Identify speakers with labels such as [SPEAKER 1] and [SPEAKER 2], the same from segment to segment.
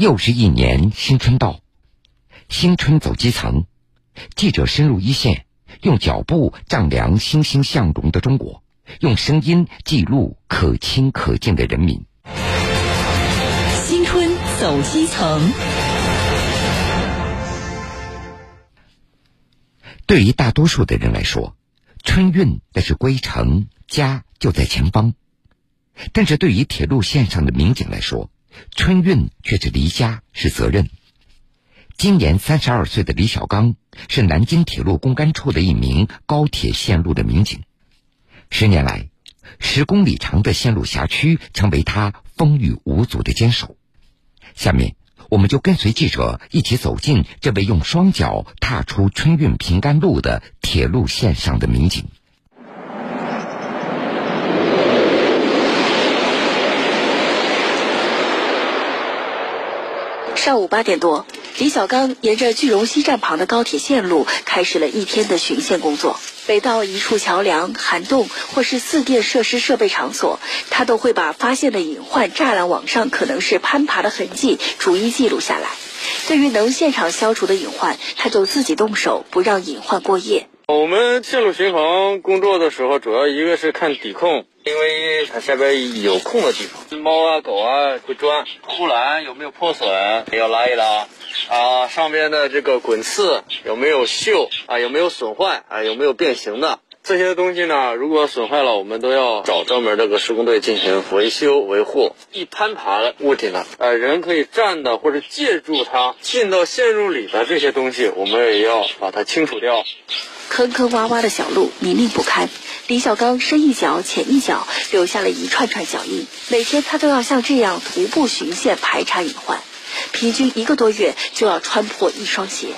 [SPEAKER 1] 又是一年新春到，新春走基层，记者深入一线，用脚步丈量欣欣向荣的中国，用声音记录可亲可敬的人民。
[SPEAKER 2] 新春走基层，
[SPEAKER 1] 对于大多数的人来说，春运那是归程，家就在前方；但是对于铁路线上的民警来说，春运却是离家，是责任。今年三十二岁的李小刚是南京铁路公安处的一名高铁线路的民警。十年来，十公里长的线路辖区成为他风雨无阻的坚守。下面，我们就跟随记者一起走进这位用双脚踏出春运平安路的铁路线上的民警。
[SPEAKER 3] 上午八点多，李小刚沿着句容西站旁的高铁线路开始了一天的巡线工作。每到一处桥梁、涵洞或是四电设施设备场所，他都会把发现的隐患栅栏网上可能是攀爬的痕迹逐一记录下来。对于能现场消除的隐患，他就自己动手，不让隐患过夜。
[SPEAKER 4] 我们线路巡防工作的时候，主要一个是看底控，因为它下边有空的地方，猫啊狗啊会钻，护栏有没有破损要拉一拉，啊上边的这个滚刺有没有锈啊有没有损坏啊有没有变形的。这些东西呢？如果损坏了，我们都要找专门这个施工队进行维修维护。一攀爬的物体呢，呃人可以站的或者借助它进到线路里的这些东西，我们也要把它清除掉。
[SPEAKER 3] 坑坑洼洼的小路泥泞不堪，李小刚深一脚浅一脚，留下了一串串脚印。每天他都要像这样徒步巡线排查隐患，平均一个多月就要穿破一双鞋。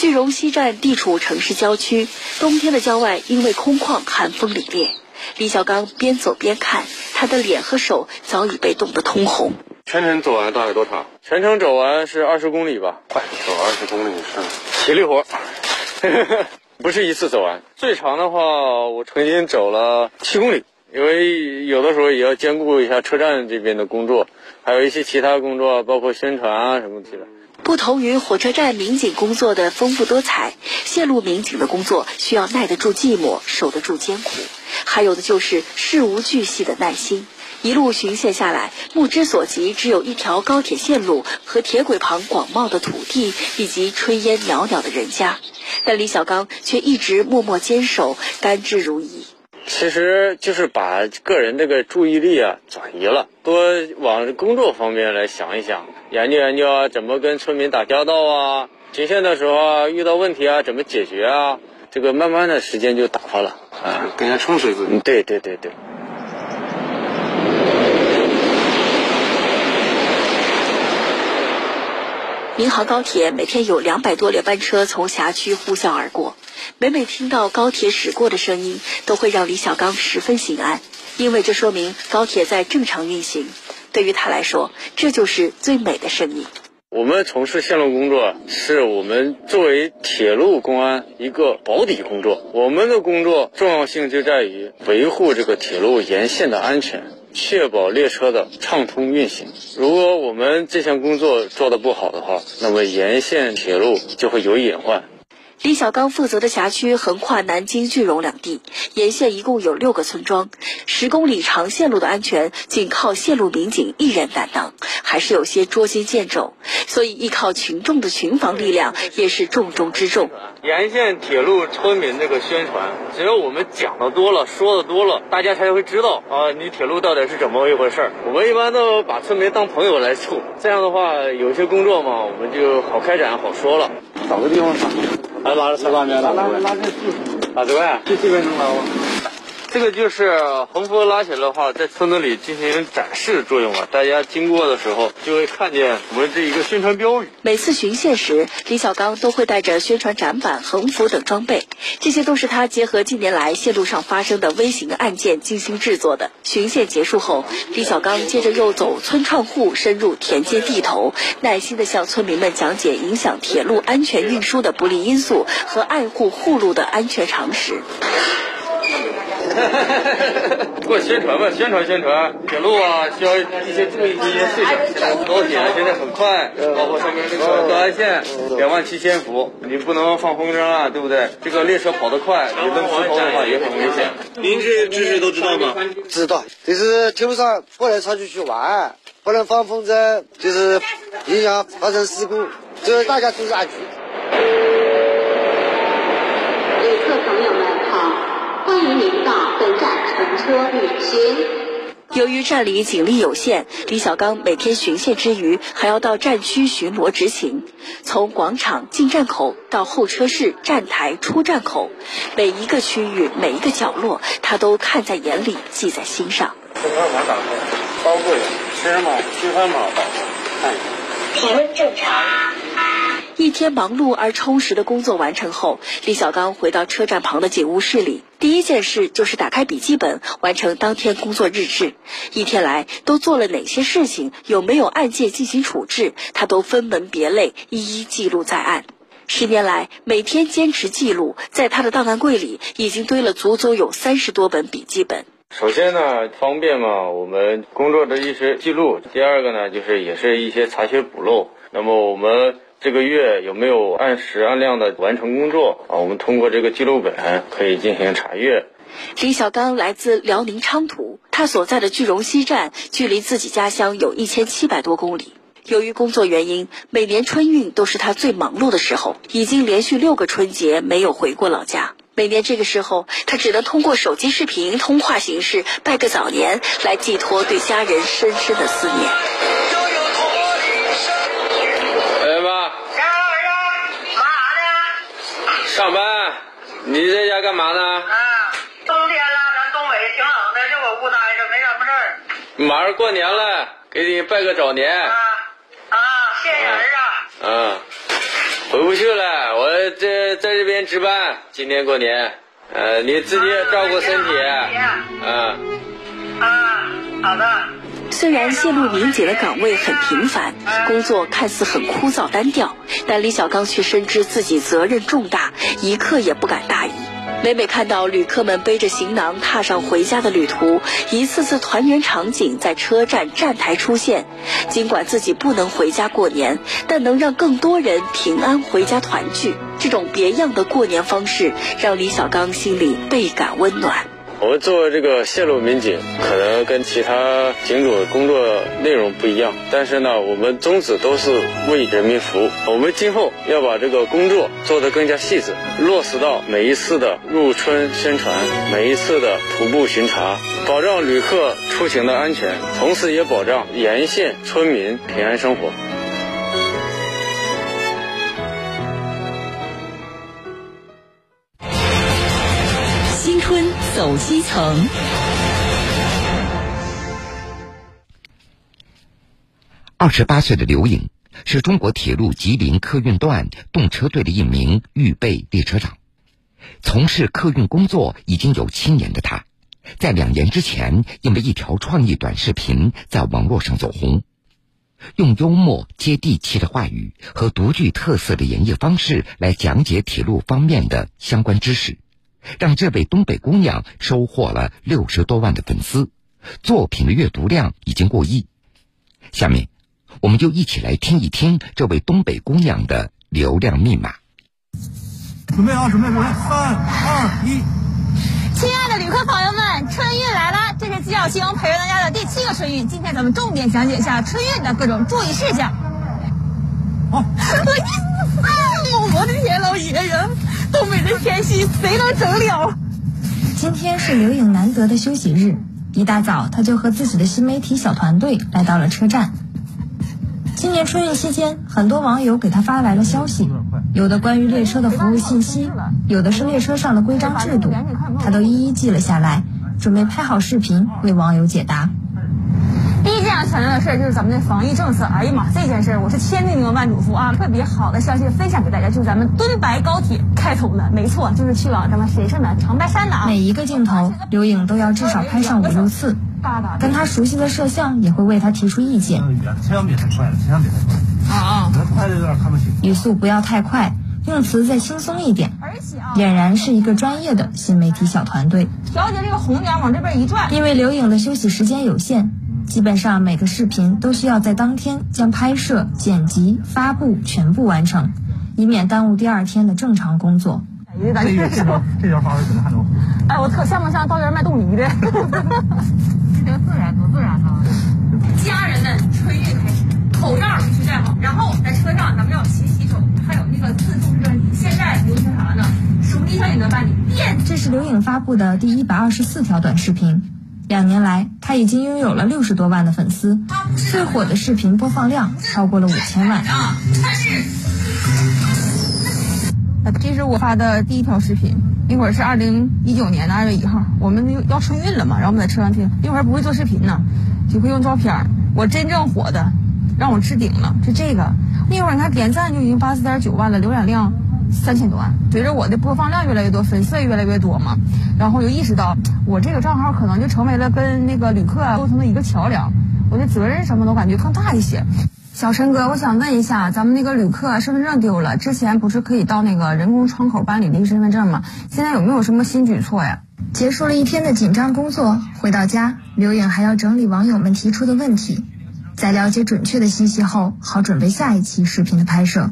[SPEAKER 3] 句容西站地处城市郊区，冬天的郊外因为空旷，寒风凛冽。李小刚边走边看，他的脸和手早已被冻得通红。
[SPEAKER 4] 全程走完大概多长？全程走完是二十公里吧？快，走二十公里是体力活。不是一次走完，最长的话，我曾经走了七公里，因为有的时候也要兼顾一下车站这边的工作，还有一些其他工作，包括宣传啊什么的。
[SPEAKER 3] 不同于火车站民警工作的丰富多彩，线路民警的工作需要耐得住寂寞，守得住艰苦，还有的就是事无巨细的耐心。一路巡线下来，目之所及只有一条高铁线路和铁轨旁广袤的土地，以及炊烟袅袅的人家。但李小刚却一直默默坚守，甘之如饴。
[SPEAKER 4] 其实就是把个人这个注意力啊转移了，多往工作方面来想一想，研究研究啊，怎么跟村民打交道啊，巡线的时候啊，遇到问题啊，怎么解决啊，这个慢慢的时间就打发了啊，
[SPEAKER 5] 更加充实自己。
[SPEAKER 4] 对对对对。
[SPEAKER 3] 民航高铁每天有两百多列班车从辖区呼啸而过，每每听到高铁驶过的声音，都会让李小刚十分心安，因为这说明高铁在正常运行。对于他来说，这就是最美的声音。
[SPEAKER 4] 我们从事线路工作，是我们作为铁路公安一个保底工作。我们的工作重要性就在于维护这个铁路沿线的安全。确保列车的畅通运行。如果我们这项工作做得不好的话，那么沿线铁路就会有隐患。
[SPEAKER 3] 李小刚负责的辖区横跨南京、句容两地，沿线一共有六个村庄，十公里长线路的安全仅靠线路民警一人担当，还是有些捉襟见肘。所以，依靠群众的群防力量也是重中之重。
[SPEAKER 4] 沿线铁路村民这个宣传，只要我们讲的多了，说的多了，大家才会知道啊，你铁路到底是怎么一回事儿。我们一般都把村民当朋友来处，这样的话，有些工作嘛，我们就好开展、好说了。
[SPEAKER 5] 找个地方上。
[SPEAKER 4] 来拉着车拉
[SPEAKER 5] 拉拉拉这
[SPEAKER 4] 二十块，
[SPEAKER 5] 这这边能拉吗？
[SPEAKER 4] 这个就是横幅拉起来的话，在村子里进行展示作用啊。大家经过的时候就会看见我们这一个宣传标语。
[SPEAKER 3] 每次巡线时，李小刚都会带着宣传展板、横幅等装备，这些都是他结合近年来线路上发生的微型案件精心制作的。巡线结束后，李小刚接着又走村串户，深入田间地头，耐心地向村民们讲解影响铁路安全运输的不利因素和爱护护路的安全常识。
[SPEAKER 4] 给我宣传吧，宣传宣传。铁路啊，需要一些注意一些事情。现在高铁现在很快，包括上面那个高安线两万七千伏，你不能放风筝啊，对不对？这个列车跑得快，你扔石头的话也很危险。
[SPEAKER 6] 您这知识都知道吗？
[SPEAKER 7] 知道，就是铁路上不能超出去玩，不能放风筝，就是影响发生事故，就是大家注意安全。
[SPEAKER 8] 旅客朋友们好，欢迎您到本站乘车旅行。
[SPEAKER 3] 由于站里警力有限，李小刚每天巡线之余，还要到站区巡逻执勤。从广场进站口到候车室、站台、出站口，每一个区域、每一个角落，他都看在眼里，记在心上。
[SPEAKER 5] 身份码打开，包柜，身份码、积分码打开，看一下。
[SPEAKER 8] 体温正常。
[SPEAKER 3] 一天忙碌而充实的工作完成后，李小刚回到车站旁的警务室里，第一件事就是打开笔记本，完成当天工作日志。一天来都做了哪些事情，有没有案件进行处置，他都分门别类，一一记录在案。十年来，每天坚持记录，在他的档案柜里已经堆了足足有三十多本笔记本。
[SPEAKER 4] 首先呢，方便嘛，我们工作的一些记录；第二个呢，就是也是一些查缺补漏。那么我们这个月有没有按时按量的完成工作啊？我们通过这个记录本可以进行查阅。
[SPEAKER 3] 李小刚来自辽宁昌图，他所在的句容西站距离自己家乡有一千七百多公里。由于工作原因，每年春运都是他最忙碌的时候，已经连续六个春节没有回过老家。每年这个时候，他只能通过手机视频通话形式拜个早年，来寄托对家人深深的思念。
[SPEAKER 4] 上班？你在家干嘛呢？
[SPEAKER 9] 啊，冬天了，咱东北挺冷的，就搁屋待着，没什么事儿。
[SPEAKER 4] 马上过年了，给你拜个早年。
[SPEAKER 9] 啊啊，谢谢儿啊。
[SPEAKER 4] 嗯，回不去了，我这在这边值班，今天过年。呃，你自己也照顾身体。啊。
[SPEAKER 9] 啊，好的。
[SPEAKER 3] 虽然线路民警的岗位很平凡，工作看似很枯燥单调，但李小刚却深知自己责任重大，一刻也不敢大意。每每看到旅客们背着行囊踏上回家的旅途，一次次团圆场景在车站站台出现，尽管自己不能回家过年，但能让更多人平安回家团聚，这种别样的过年方式让李小刚心里倍感温暖。
[SPEAKER 4] 我们做这个线路民警，可能跟其他警组工作内容不一样，但是呢，我们宗旨都是为人民服务。我们今后要把这个工作做得更加细致，落实到每一次的入村宣传，每一次的徒步巡查，保障旅客出行的安全，同时也保障沿线村民平安生活。
[SPEAKER 2] 走基层。
[SPEAKER 1] 二十八岁的刘颖是中国铁路吉林客运段动车队的一名预备列车长，从事客运工作已经有七年的他，在两年之前因为一条创意短视频在网络上走红，用幽默接地气的话语和独具特色的演绎方式来讲解铁路方面的相关知识。让这位东北姑娘收获了六十多万的粉丝，作品的阅读量已经过亿。下面，我们就一起来听一听这位东北姑娘的流量密码。
[SPEAKER 10] 准备好，准备，准备，三二一。
[SPEAKER 11] 亲爱的旅客朋友们，春运来了，这是纪晓星陪着大家的第七个春运。今天咱们重点讲解一下春运的各种注意事项。
[SPEAKER 10] 好，
[SPEAKER 11] 哎呦，我的天老爷呀！东北的天气谁能整了？
[SPEAKER 12] 今天是刘颖难得的休息日，一大早他就和自己的新媒体小团队来到了车站。今年春运期间，很多网友给他发来了消息，有的关于列车的服务信息，有的是列车上的规章制度，他都一一记了下来，准备拍好视频为网友解答。
[SPEAKER 11] 强调的事儿就是咱们的防疫政策。哎呀妈，这件事儿我是千叮咛万嘱咐啊！特别好的消息分享给大家，就是咱们敦白高铁开通了，没错，就是去往咱们谁胜的长白山的啊。
[SPEAKER 12] 每一个镜头，刘颖都要至少拍上五六次，跟他熟悉的摄像也会为他提出意见。
[SPEAKER 10] 千万别太快了，千万别太快。
[SPEAKER 11] 啊啊！
[SPEAKER 10] 快的有点看不清。
[SPEAKER 12] 语速不要太快，用词再轻松一点，俨然是一个专业的新媒体小团队。
[SPEAKER 11] 调节这个红点往这边一转，
[SPEAKER 12] 因为刘颖的休息时间有限，基本上每个视频都需要在当天将拍摄、剪辑、发布全部完成，以免耽误第二天的正常工作。
[SPEAKER 10] 这这条这条发挥可能还能。
[SPEAKER 11] 哎，我特像不像到这儿卖豆泥的？这多自然，多自然呢！家人们，春运开始，口罩必须戴好，然后在车上咱们要勤洗手，还有那个自助热饮。现在流行啥呢？手机上也能办理。电。
[SPEAKER 12] 这是刘颖发布的第一百二十四条短视频，两年来他已经拥有了六十多万的粉丝，最火的视频播放量超过了五千万。
[SPEAKER 11] 这是我发的第一条视频，一会儿是二零一九年的二月一号，我们要春运了嘛，然后我们在车上听，一会儿不会做视频呢，就会用照片。我真正火的，让我置顶了，是这个。那会儿你看点赞就已经八十四点九万了，浏览量三千多万。随着我的播放量越来越多，粉丝也越来越多嘛，然后就意识到我这个账号可能就成为了跟那个旅客沟通的一个桥梁，我的责任什么的感觉更大一些。小陈哥，我想问一下，咱们那个旅客身份证丢了，之前不是可以到那个人工窗口办理临时身份证吗？现在有没有什么新举措呀？
[SPEAKER 12] 结束了一天的紧张工作，回到家，刘颖还要整理网友们提出的问题，在了解准确的信息后，好准备下一期视频的拍摄。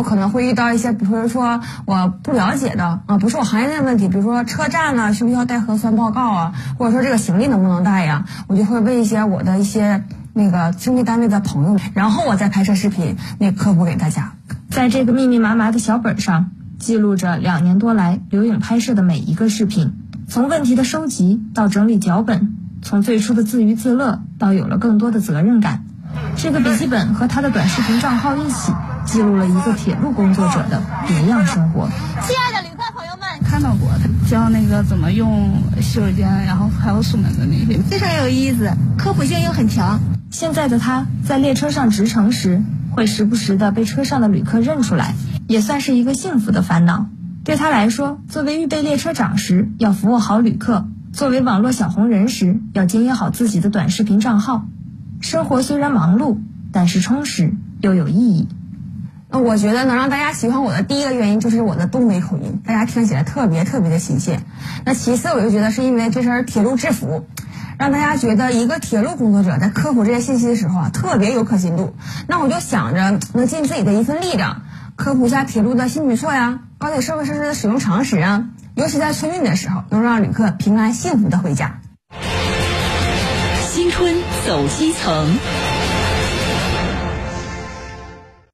[SPEAKER 11] 我可能会遇到一些，比如说我不了解的啊，不是我行业内的问题，比如说车站呢需不需要带核酸报告啊，或者说这个行李能不能带呀，我就会问一些我的一些。那个兄弟单位的朋友，然后我再拍摄视频，那科普给大家。
[SPEAKER 12] 在这个密密麻麻的小本上，记录着两年多来刘颖拍摄的每一个视频，从问题的收集到整理脚本，从最初的自娱自乐到有了更多的责任感。这个笔记本和他的短视频账号一起，记录了一个铁路工作者的别样生活。
[SPEAKER 11] 亲爱的旅客朋友们，
[SPEAKER 13] 看到过教那个怎么用洗手间，然后还有锁门的那些，
[SPEAKER 14] 非常有意思，科普性又很强。
[SPEAKER 12] 现在的他在列车上直乘时，会时不时的被车上的旅客认出来，也算是一个幸福的烦恼。对他来说，作为预备列车长时要服务好旅客，作为网络小红人时要经营好自己的短视频账号。生活虽然忙碌，但是充实又有意义。
[SPEAKER 11] 那我觉得能让大家喜欢我的第一个原因就是我的东北口音，大家听起来特别特别的亲切。那其次，我就觉得是因为这身铁路制服。让大家觉得一个铁路工作者在科普这些信息的时候啊，特别有可信度。那我就想着能尽自己的一份力量，科普一下铁路的新举措呀，高铁社会设施的使用常识啊，尤其在春运的时候，能让旅客平安幸福的回家。
[SPEAKER 2] 新春走基层。